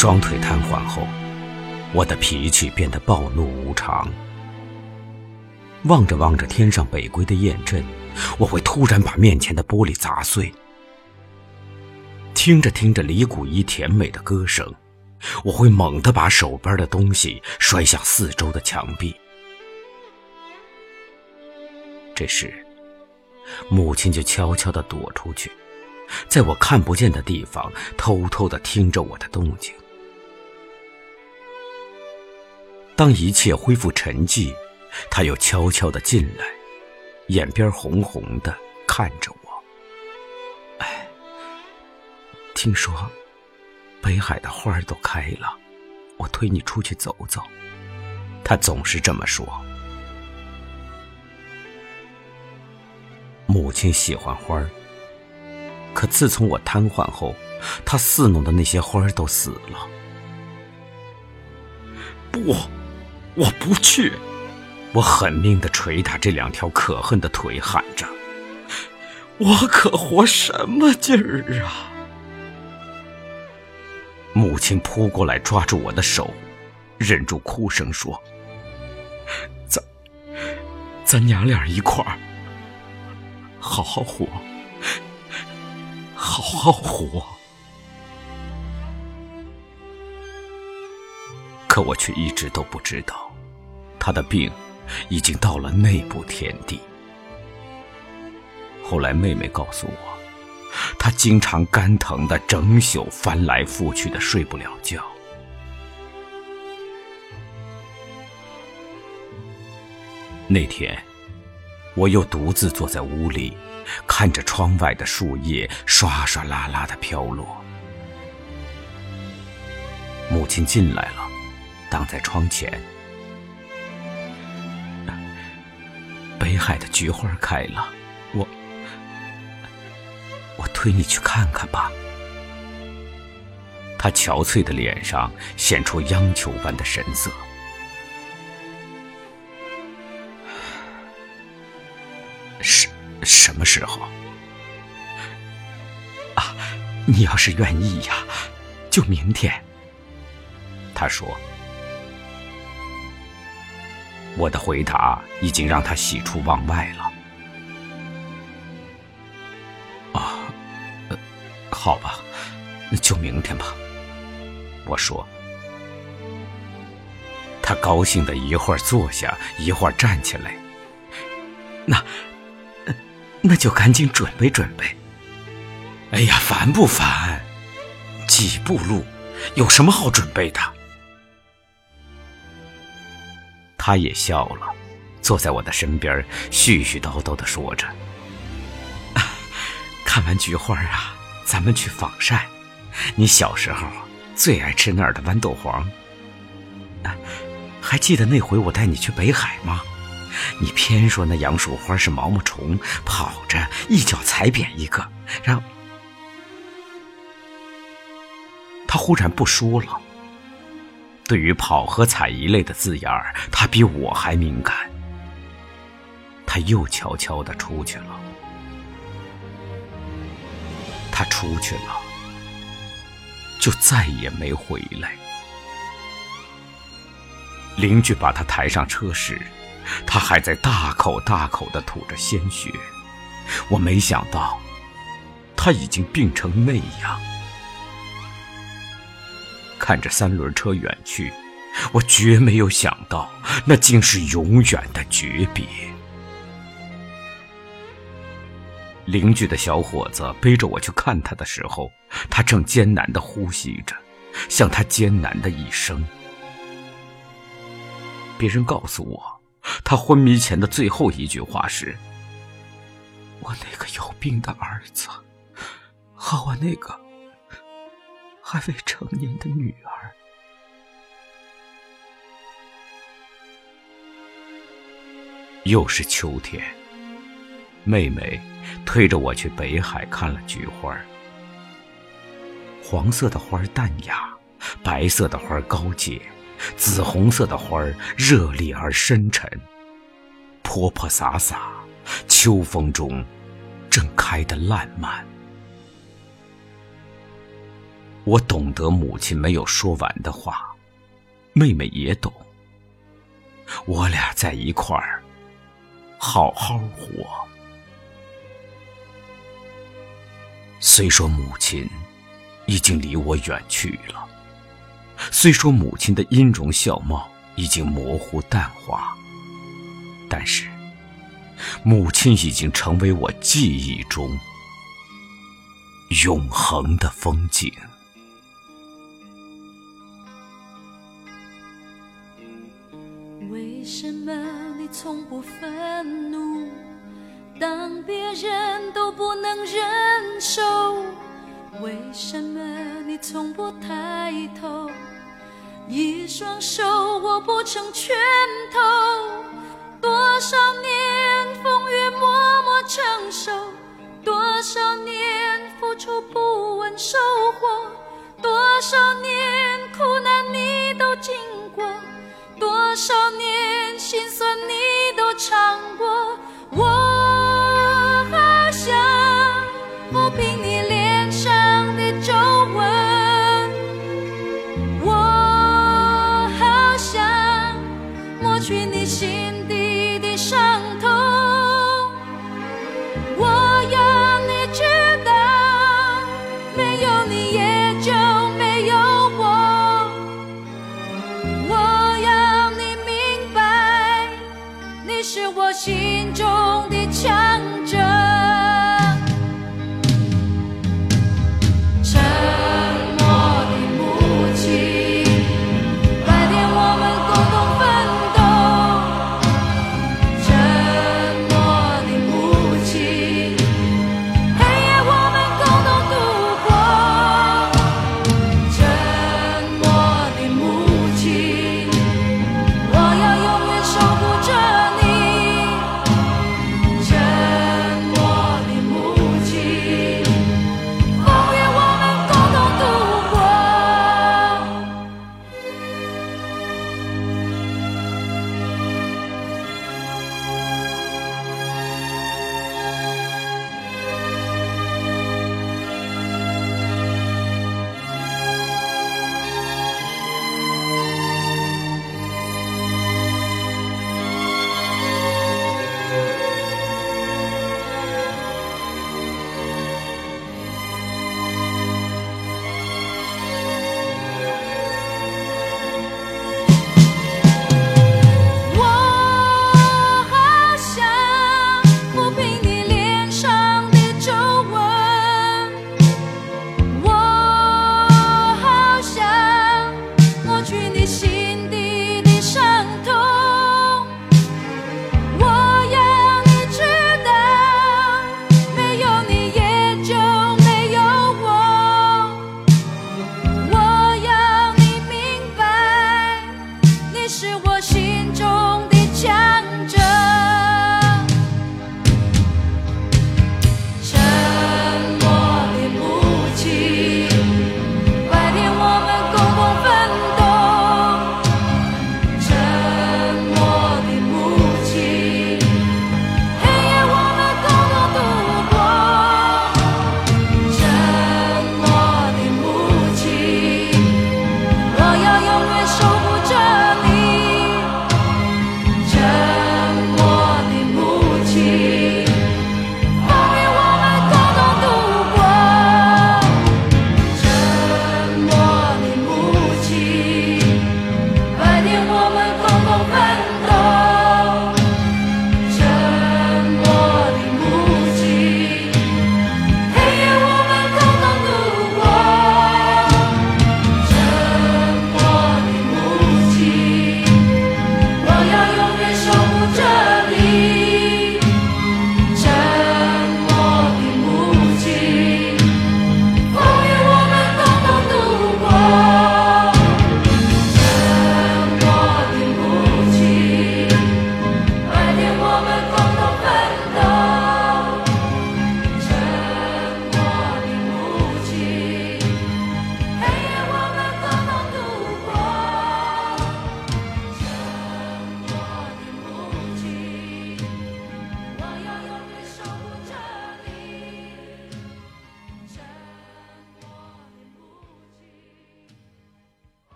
双腿瘫痪后，我的脾气变得暴怒无常。望着望着天上北归的雁阵，我会突然把面前的玻璃砸碎；听着听着李谷一甜美的歌声，我会猛地把手边的东西摔向四周的墙壁。这时，母亲就悄悄地躲出去，在我看不见的地方偷偷地听着我的动静。当一切恢复沉寂，他又悄悄地进来，眼边红红的看着我。哎，听说北海的花都开了，我推你出去走走。他总是这么说。母亲喜欢花，可自从我瘫痪后，她侍弄的那些花儿都死了。不，我不去！我狠命的捶打这两条可恨的腿，喊着：“我可活什么劲儿啊！”母亲扑过来抓住我的手，忍住哭声说：“咱，咱娘俩一块儿。”好好活，好好活。可我却一直都不知道，他的病已经到了内部田地。后来妹妹告诉我，他经常肝疼的整宿翻来覆去的睡不了觉。那天。我又独自坐在屋里，看着窗外的树叶唰唰啦啦的飘落。母亲进来了，挡在窗前。海的菊花开了，我我推你去看看吧。他憔悴的脸上显出央求般的神色。什什么时候？啊，你要是愿意呀，就明天。他说。我的回答已经让他喜出望外了。啊，好吧，就明天吧。我说。他高兴的一会儿坐下，一会儿站起来。那。那就赶紧准备准备。哎呀，烦不烦？几步路，有什么好准备的？他也笑了，坐在我的身边，絮絮叨叨的说着：“ 看完菊花啊，咱们去仿晒。你小时候最爱吃那儿的豌豆黄。还记得那回我带你去北海吗？”你偏说那杨树花是毛毛虫，跑着一脚踩扁一个，然后他忽然不说了。对于跑和踩一类的字眼儿，他比我还敏感。他又悄悄的出去了。他出去了，就再也没回来。邻居把他抬上车时。他还在大口大口的吐着鲜血，我没想到他已经病成那样。看着三轮车远去，我绝没有想到那竟是永远的诀别。邻居的小伙子背着我去看他的时候，他正艰难的呼吸着，像他艰难的一生。别人告诉我。他昏迷前的最后一句话是：“我那个有病的儿子，和我那个还未成年的女儿。”又是秋天，妹妹推着我去北海看了菊花。黄色的花淡雅，白色的花高洁。紫红色的花热烈而深沉，泼泼洒洒，秋风中正开得烂漫。我懂得母亲没有说完的话，妹妹也懂。我俩在一块儿，好好活。虽说母亲已经离我远去了，虽说母亲的音容笑貌已经模糊淡化，但是母亲已经成为我记忆中永恒的风景。不愤怒？当别人都不能忍受，为什么你从不抬头？一双手握不成拳头，多少年风雨默默承受，多少年付出不问收获，多少年苦难你都经过，多少年心酸你都尝过我好想抚平你脸上的皱纹。我好想抹去你心你是我心中的强者。